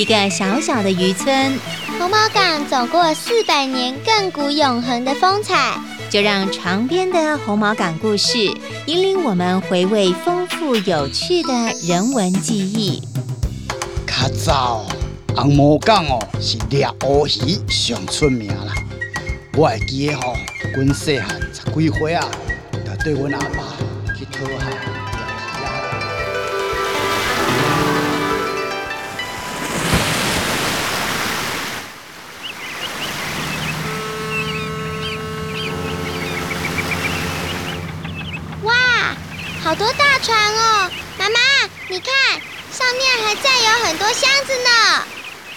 一个小小的渔村，红毛港走过四百年亘古永恒的风采。就让床边的红毛港故事引领我们回味丰富有趣的人文记忆。较早红毛港哦是掠乌鱼上出名啦。我会记得吼，阮细汉十几岁啊，就对阮阿爸还载有很多箱子呢。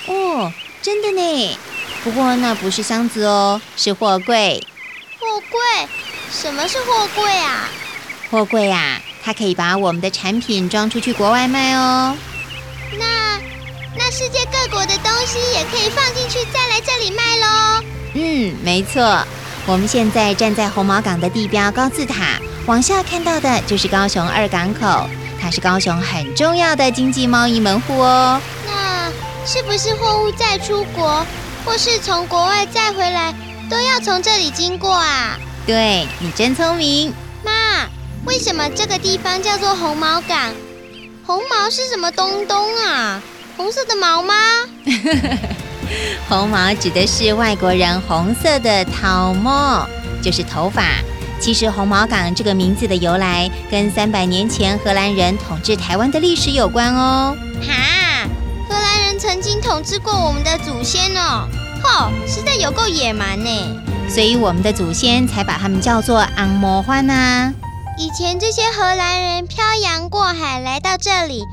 哦，真的呢。不过那不是箱子哦，是货柜。货柜？什么是货柜啊？货柜啊，它可以把我们的产品装出去国外卖哦。那那世界各国的东西也可以放进去，再来这里卖喽。嗯，没错。我们现在站在红毛港的地标高字塔，往下看到的就是高雄二港口，它是高雄很重要的经济贸易门户哦。那是不是货物再出国，或是从国外再回来，都要从这里经过啊？对你真聪明。妈，为什么这个地方叫做红毛港？红毛是什么东东啊？红色的毛吗？红毛指的是外国人红色的头毛，就是头发。其实红毛港这个名字的由来，跟三百年前荷兰人统治台湾的历史有关哦。哈，荷兰人曾经统治过我们的祖先哦，吼，实在有够野蛮呢。所以我们的祖先才把他们叫做昂魔欢呐。以前这些荷兰人漂洋过海来到这里，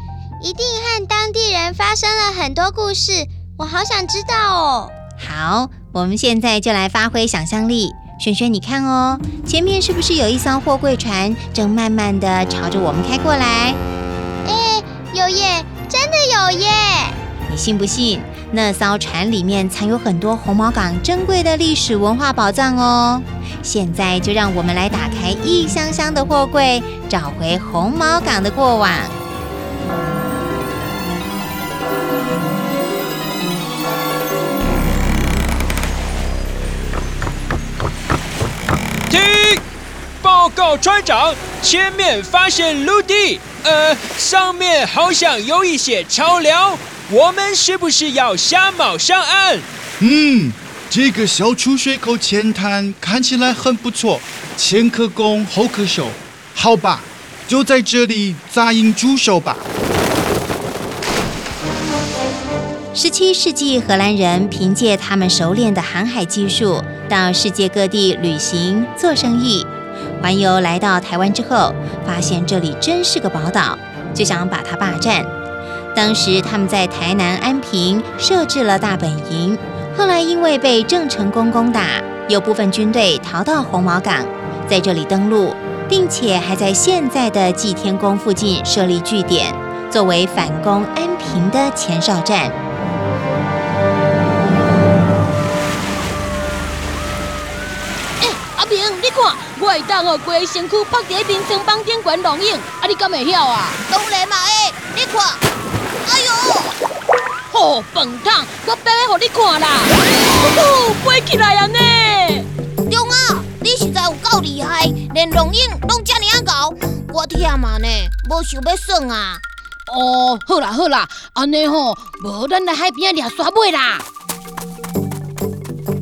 一定和当地人发生了很多故事，我好想知道哦。好，我们现在就来发挥想象力。轩轩，你看哦，前面是不是有一艘货柜船正慢慢的朝着我们开过来？哎，有耶，真的有耶！你信不信？那艘船里面藏有很多红毛港珍贵的历史文化宝藏哦。现在就让我们来打开一箱箱的货柜，找回红毛港的过往。停！报告船长，前面发现陆地，呃，上面好像有一些潮流，我们是不是要下锚上岸？嗯，这个小出水口前滩看起来很不错，前可攻后可守。好吧，就在这里扎营驻守吧。十七世纪，荷兰人凭借他们熟练的航海技术，到世界各地旅行做生意。环游来到台湾之后，发现这里真是个宝岛，就想把它霸占。当时他们在台南安平设置了大本营，后来因为被郑成功攻打，有部分军队逃到红毛港，在这里登陆，并且还在现在的祭天宫附近设立据点，作为反攻安平的前哨站。我会当哦，规身躯趴伫冰床房顶悬龙影，啊，你敢会晓啊？当然嘛会，你看，哎呦，吼、笨蛋，我飞来互你看啦！呼呼，飞起来啊呢！中啊，你实在有够厉害连龙影拢遮尔啊高，我忝啊呢，无想要耍啊。哦，好啦好啦，安尼吼，无咱来海边掠沙尾啦。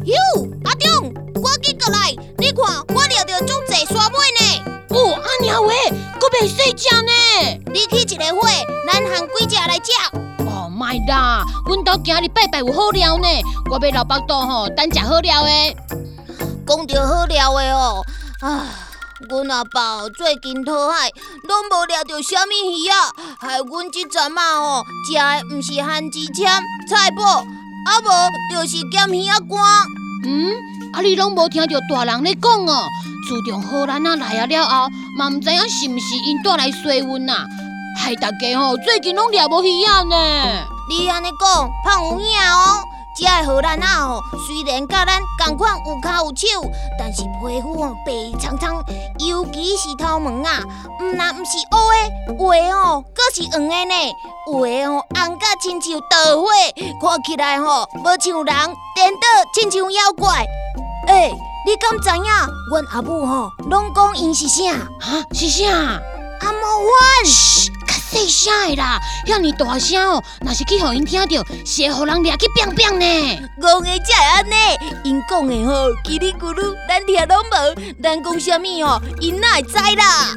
哟，阿中，赶紧过来！你看，我掠到足济沙尾呢。哦，阿娘喂，佫袂细只呢。你去一个会，咱含几只来食。哦，莫啦，阮兜今日拜拜有好料呢，我要留腹肚吼，等食好料的。讲到好料的哦，啊，阮阿爸最近讨海，拢无掠到虾米鱼啊，害阮即阵啊吼，食的毋是番薯签、菜脯，啊无就是咸鱼仔干。嗯，啊你拢无听到大人咧讲哦，自从荷兰啊来啊了后，嘛毋知影是毋是因带来衰运呐，害大家吼最近拢掠无鱼仔呢。你安尼讲，胖有影哦。遮个荷兰仔吼，虽然甲咱共款有骹有手，但是皮肤哦白苍苍，尤其是头毛啊，毋若毋是乌的，有的哦，佫是黄的呢，有的哦红甲亲像桃花，看起来吼无像人，颠倒亲像妖怪。诶、你敢知影？阮阿母吼拢讲因是啥？哈，是啥？阿毛阮。嘘，较细声的啦，遐尼大声哦，若是去互因听到，是会互人掠去扁扁呢。戆的才会安尼，因讲的吼叽里咕噜，咱听拢无。咱讲啥物哦，因哪会知啦？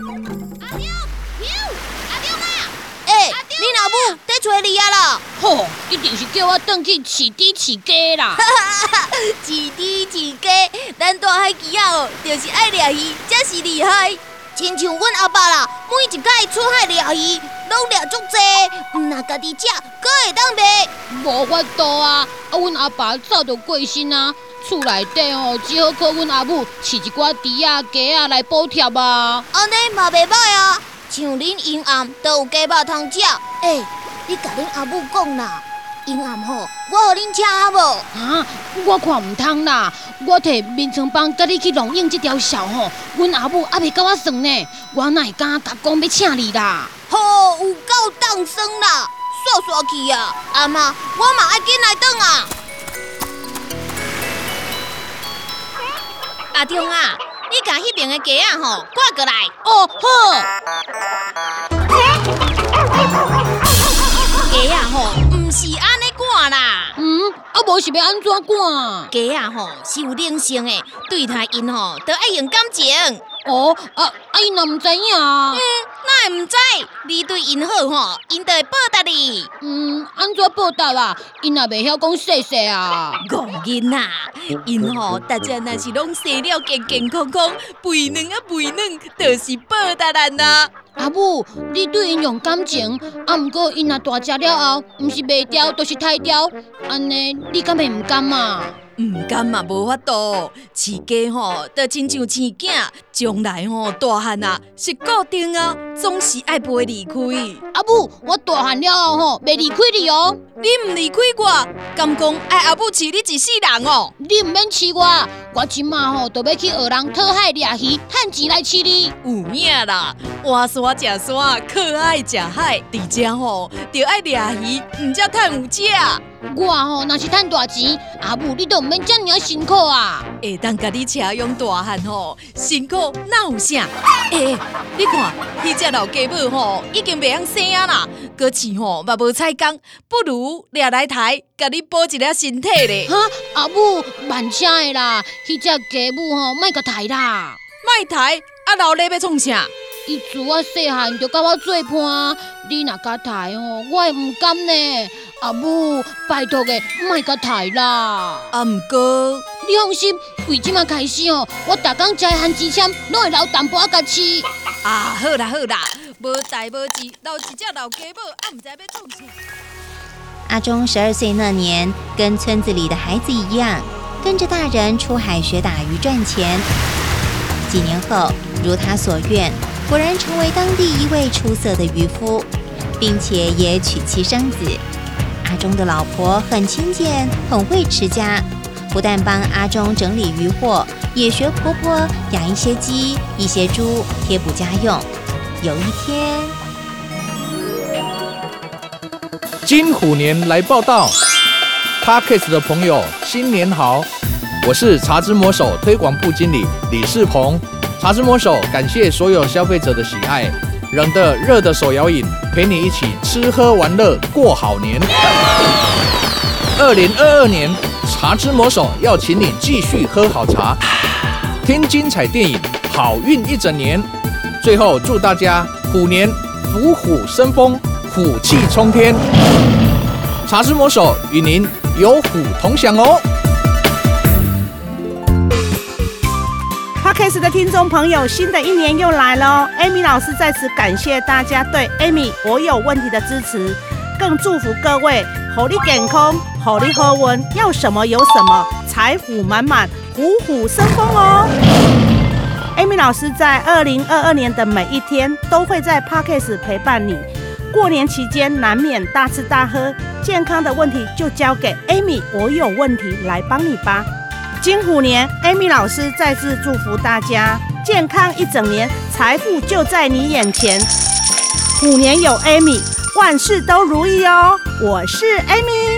你老母在找你啊啦？吼，一定是叫我转去饲猪饲鸡啦。饲猪饲鸡，咱大海鸡仔哦，就是爱掠鱼，才是厉害。亲像阮阿爸啦，每一届出海掠鱼，拢掠足济，毋若家己食，搁会当卖。无法度啊！啊，阮阿爸早就过身啊，厝内底哦，只好靠阮阿母饲一寡猪啊、鸡啊来补贴啊。安尼嘛袂歹啊，像恁阴暗都有鸡肉通食。诶、你甲恁阿母讲啦，阴暗吼，我互恁请好无？啊，我看毋通啦！我摕眠床帮甲你去龙影这条线吼，阮阿母还袂甲我算呢，我哪会敢甲讲要请你啦？吼，有够当生啦，煞煞去啊！阿妈，我嘛爱紧来转啊！阿中啊，你甲迄边的鸡仔吼挂过来。哦，好。鸡仔吼，毋是安尼挂啦。嗯，啊无是要安怎挂？鸡仔吼是有灵性的，对待因吼都爱用感情。哦，啊啊，伊若毋知影啊。嗯，那会毋知？你对因好吼，因就会报答你。嗯，安怎报答啦？因若袂晓讲谢谢啊。戆囡仔，因吼大家若是拢生了健健康康，肥嫩啊肥嫩，就是报答咱啦。阿母，你对因用感情，啊毋过因若大只了后，毋是卖掉，就是太掉，安尼你敢会毋甘嘛？毋甘嘛无法度，饲鸡吼，就亲像饲囝，将来吼大汉啊是固定啊，总是爱陪离开。阿母，我大汉了后吼，袂离开你哦。你毋离开我，敢讲爱阿母饲你一世人哦？你毋免饲我，我即马吼就要去学人讨海掠鱼，趁钱来饲你。有影啦，挖山食山，靠海食海，而且吼，就爱掠鱼，毋则趁有食。我吼若是趁大钱，阿母你都毋免遮尔啊辛苦啊。会当甲你车用大汉吼，辛苦哪有啥？诶、你看，迄只老家母吼，已经袂晓生啊啦，搁饲吼嘛无采工，不如掠来台，甲你补一下身体咧。哈，阿母慢车的啦，迄只家母吼，莫甲抬啦。卖台啊，老咧要创啥？伊自我细汉就甲我做伴，你若甲刣哦，我会毋甘呢。阿母，拜托个，莫甲刣啦。阿，毋过你放心，为即马开始哦，我逐工食的番薯签，拢会留淡薄仔甲饲。啊，好啦好啦，无代无志，留一只老家母，啊，毋知要创啥。阿忠十二岁那年，跟村子里的孩子一样，跟着大人出海学打鱼赚钱。几年后，如他所愿，果然成为当地一位出色的渔夫，并且也娶妻生子。阿忠的老婆很勤俭，很会持家，不但帮阿忠整理渔获，也学婆婆养一些鸡、一些猪，贴补家用。有一天，金虎年来报道 p a r k e s 的朋友新年好，我是茶之魔手推广部经理李世鹏。茶之魔手感谢所有消费者的喜爱，冷的热的手摇饮，陪你一起吃喝玩乐过好年。二零二二年，茶之魔手要请你继续喝好茶，听精彩电影，好运一整年。最后祝大家虎年虎虎生风，虎气冲天。茶之魔手与您有虎同享哦。Podcast 的听众朋友，新的一年又来了，Amy 老师在此感谢大家对 Amy 我有问题的支持，更祝福各位火力健康，火力和文，要什么有什么，财富满满，虎虎生风哦。Amy 老师在二零二二年的每一天都会在 Podcast 陪伴你。过年期间难免大吃大喝，健康的问题就交给 Amy 我有问题来帮你吧。金虎年，Amy 老师再次祝福大家健康一整年，财富就在你眼前。虎年有 Amy，万事都如意哦。我是 Amy。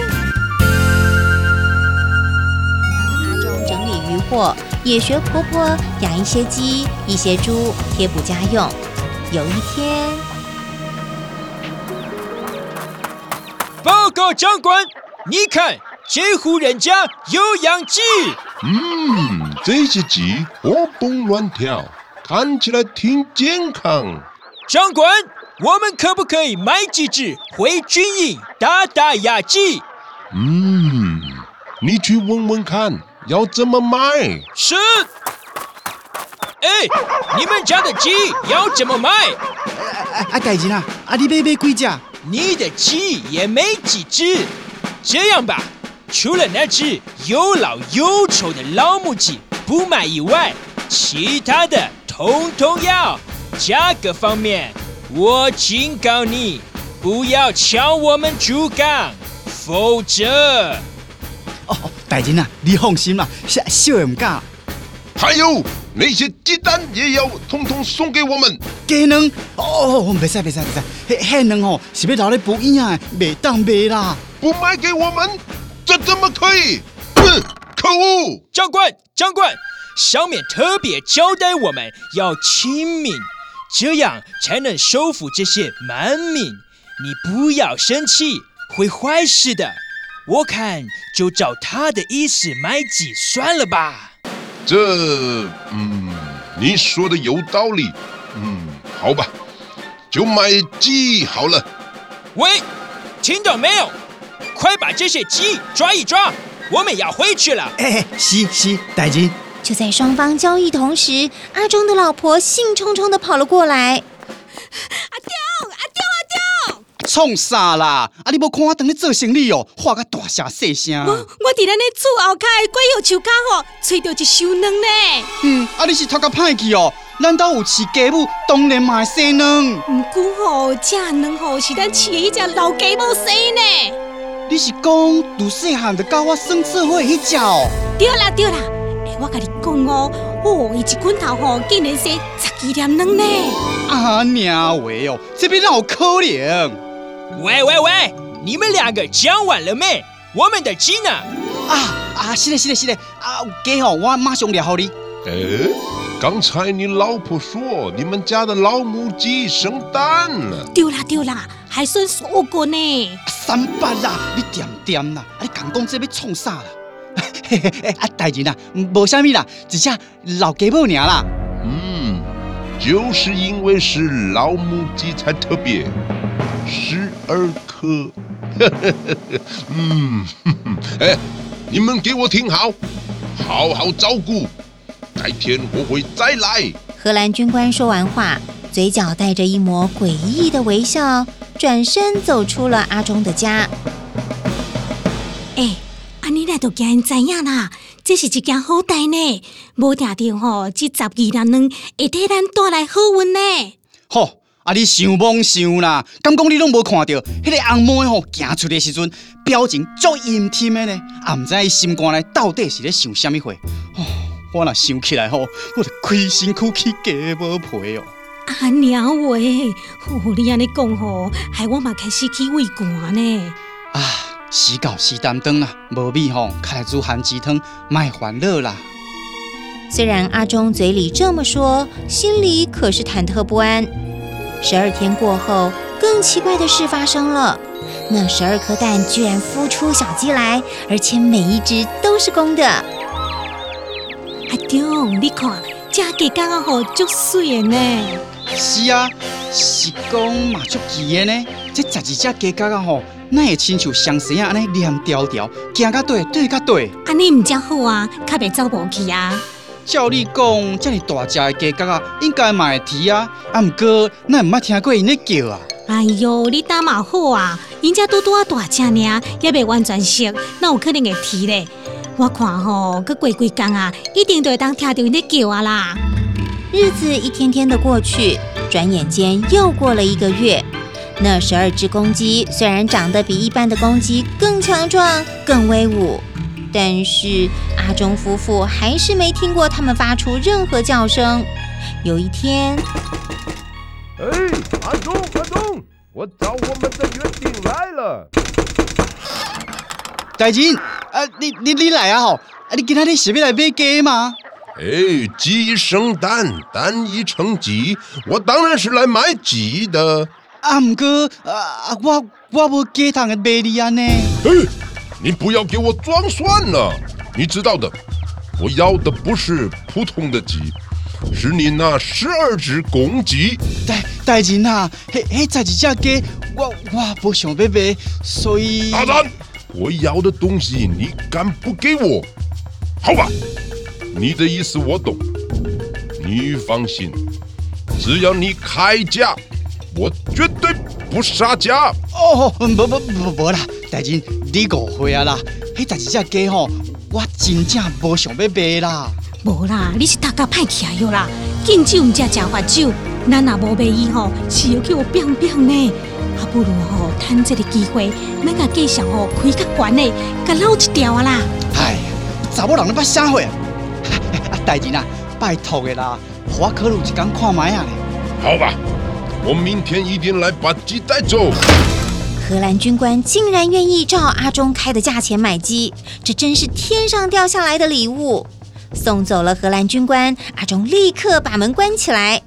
家中整理鱼货，也学婆婆养一些鸡、一些猪，贴补家用。有一天，报告长官，你看这户人家有养鸡。嗯，这些鸡活蹦乱跳，看起来挺健康。长官，我们可不可以买几只回军营打打牙祭？嗯，你去问问看，要怎么买？是。哎，你们家的鸡要怎么卖？哎哎，大人啊，啊你买买几只？你的鸡也没几只。这样吧。除了那只又老又丑的老母鸡不卖以外，其他的统统要。价格方面，我警告你，不要抢我们猪缸，否则……哦，大人啊，你放心啦，小小唔敢。还有那些鸡蛋也要通通送给我们。鸡卵哦，别使别使别使，迄卵哦是要留咧补营养，袂当卖啦，不卖给我们。这怎么可以？哼！可恶！长官，长官，上面特别交代我们要亲民，这样才能收服这些蛮民。你不要生气，会坏事的。我看就照他的意思买鸡算了吧。这……嗯，你说的有道理。嗯，好吧，就买鸡好了。喂，听到没有？快把这些鸡抓一抓，我们要回去了。哎，是是，大人。就在双方交易同时，阿忠的老婆兴冲冲的跑了过来。阿忠，阿忠，阿忠，创啥啦？啊，你无看我等你做生意哦，话个大声细声。我我伫咱咧厝后开鬼药树骹吼，吹到一箱卵呢。嗯，啊，你是偷个歹去哦？难道有饲家母，当然嘛会生卵。毋过吼，这卵吼是咱饲的迄只老家母生呢。你是讲从细汉就教我生智慧迄只哦？对啦对啦，哎，我甲你讲哦，哦，伊一拳头吼竟然生十几粒卵呢！啊娘喂哦，这边让我可怜。喂喂喂，你们两个讲完了没？我们的鸡呢？啊啊，是的是的是的，啊，给哦，我马上料好你。诶，刚才你老婆说你们家的老母鸡生蛋了。对啦对啦。还算说过呢，三八啦，你点点啦，你讲讲这要创啥啦？嘿嘿嘿，啊，大人啊，无啥咪啦，只下老鸡母娘啦。嗯，就是因为是老母鸡才特别，十二颗。嗯，哎，你们给我听好，好好照顾，改天我会再来。荷兰军官说完话，嘴角带着一抹诡异的微笑。转身走出了阿忠的家。哎，安尼来都叫人知影啦，这是一件好代呢。无听到吼，这十二人卵会替咱带来好运呢。吼，啊你想懵想啦，敢讲你拢无看到，迄个红妹吼行出的时阵，表情足阴天的呢，啊毋知伊心肝内到底是咧想啥物货。哦，我若想起来吼，我着亏身躯起鸡无皮哦。阿娘喂，哦，你安尼讲吼，害我嘛开始起胃寒呢。啊，时到时担当啦，无米吼，开来煮番鸡汤，卖烦恼啦。虽然阿忠嘴里这么说，心里可是忐忑不安。十二天过后，更奇怪的事发生了，那十二颗蛋居然孵出小鸡来，而且每一只都是公的。阿忠，你看，这鸡刚刚好足水的呢。是啊，是讲嘛足奇的呢。这十二只鸡脚啊吼，那会亲像相生啊安尼连条条，行到对，对到对。安尼唔正好啊，较袂走无去啊。照你讲，这么大只的鸡脚啊应该嘛会啼啊，啊毋过咱毋捌听过因咧叫啊。哎呦，你打嘛好啊，因只拄拄啊大只呢，也未完全熟，哪有可能会啼咧？我看吼，佮过几工啊，一定就会当听到因咧叫啊啦。日子一天天的过去，转眼间又过了一个月。那十二只公鸡虽然长得比一般的公鸡更强壮、更威武，但是阿忠夫妇还是没听过它们发出任何叫声。有一天，哎，阿忠，阿忠，我找我们的约定来了。大金，啊，你你你来啊吼！啊，你今仔日是要来买鸡吗？哎，鸡生蛋，蛋已成鸡，我当然是来买鸡的。啊，唔过啊，我我无鸡汤的卖你啊呢。哎，你不要给我装蒜了！你知道的，我要的不是普通的鸡，是你那十二只公鸡。大大金啊，嘿嘿，十二只鸡，我我不想要卖，所以。大胆！我要的东西你敢不给我？好吧，你的意思我懂。你放心，只要你开价，我绝对不杀价。哦，不不不不啦，大金，你误会啊啦！迄十二只鸡吼，我真正无想要卖啦。无啦，你是大家歹起来哟啦！敬酒唔食食罚酒，咱若无卖伊吼，是要叫我变变呢。还，不如吼，趁这个机会，咱甲计上吼开较悬的，甲捞一条啊啦！哎，查某人咧捌啥货啊？啊，大金啊，拜托的啦，我考虑一工看卖啊好吧，我明天一定来把鸡带走。荷兰军官竟然愿意照阿忠开的价钱买鸡，这真是天上掉下来的礼物。送走了荷兰军官，阿忠立刻把门关起来。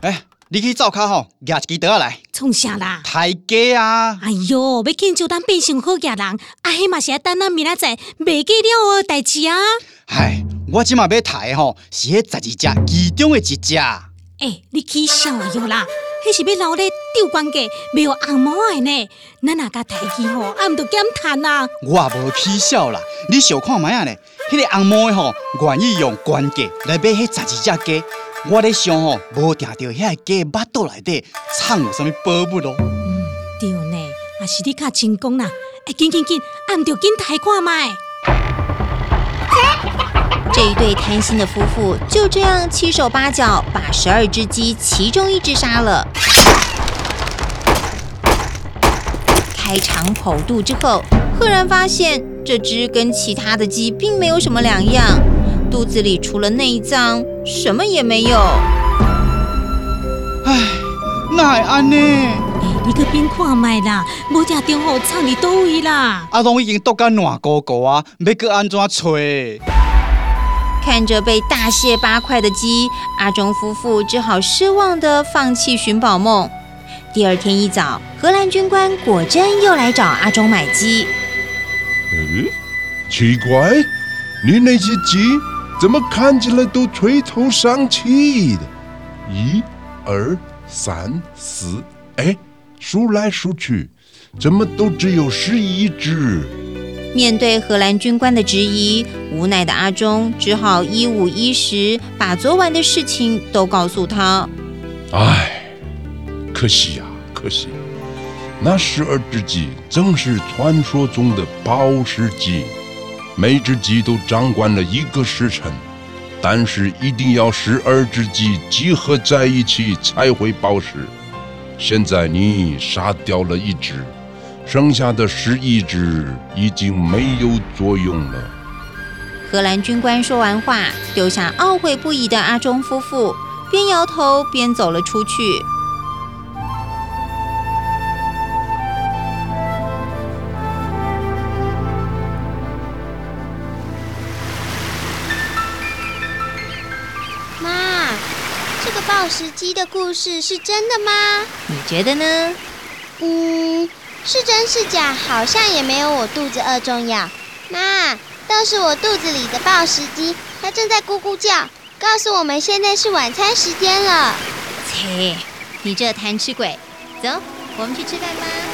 哎，你去灶骹吼，拿一支刀来。创啥啦？抬鸡啊！哎哟，要见就当变成好家人，啊，迄嘛是要等咱明仔载卖鸡了的代志啊！唉，我即马要抬的吼，是迄十二只其中的一只。哎，你起笑啊哟啦！迄是要留咧吊关价，没有红毛的呢。咱若甲抬起吼，啊毋着减趁啊！我也无起笑啦，你小看卖啊呢？迄个红毛的吼，愿意用关价来买迄十二只鸡。我咧想吼，无定着遐个鸡巴肚内底藏有啥物宝物咯。嗯，对呢，也是你较成功啦。哎，紧紧紧，啊毋着紧抬看卖。这一对贪心的夫妇就这样七手八脚把十二只鸡其中一只杀了，开肠剖肚之后，赫然发现这只跟其他的鸡并没有什么两样，肚子里除了内脏什么也没有。唉，那会安呢？哎，你去边看卖啦，无定中吼藏伫倒位啦。阿东已经冻到烂糊糊啊，要搁安怎找？看着被大卸八块的鸡，阿忠夫妇只好失望的放弃寻宝梦。第二天一早，荷兰军官果真又来找阿忠买鸡。嗯，奇怪，你那些鸡怎么看起来都垂头丧气的？一、二、三、四，哎，数来数去，怎么都只有十一只？面对荷兰军官的质疑，无奈的阿忠只好一五一十把昨晚的事情都告诉他。唉，可惜呀，可惜，那十二只鸡正是传说中的宝石鸡，每只鸡都掌管了一个时辰，但是一定要十二只鸡集合在一起才会宝石。现在你杀掉了一只。剩下的十一只已经没有作用了。荷兰军官说完话，丢下懊悔不已的阿忠夫妇，边摇头边走了出去。妈，这个暴食鸡的故事是真的吗？你觉得呢？嗯，是真是假，好像也没有我肚子饿重要。妈，倒是我肚子里的暴食机，它正在咕咕叫，告诉我们现在是晚餐时间了。切，你这贪吃鬼！走，我们去吃饭吧。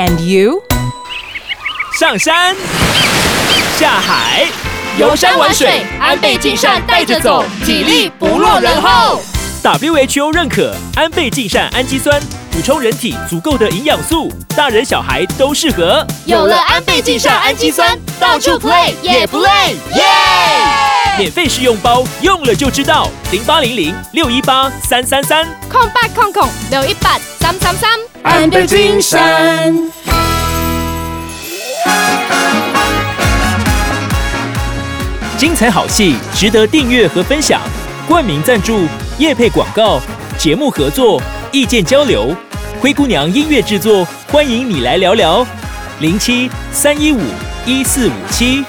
And you？上山，下海，游山玩水，安倍晋善带着走，体力不落人后。WHO 认可安倍晋善氨基酸，补充人体足够的营养素，大人小孩都适合。有了安倍晋善氨基酸，到处 play 也不累，耶！免费试用包，用了就知道。零八零零六一八三三三，空八空空六一八三三三。安倍晋善，精彩好戏值得订阅和分享。冠名赞助、业配广告、节目合作、意见交流，灰姑娘音乐制作，欢迎你来聊聊。零七三一五一四五七。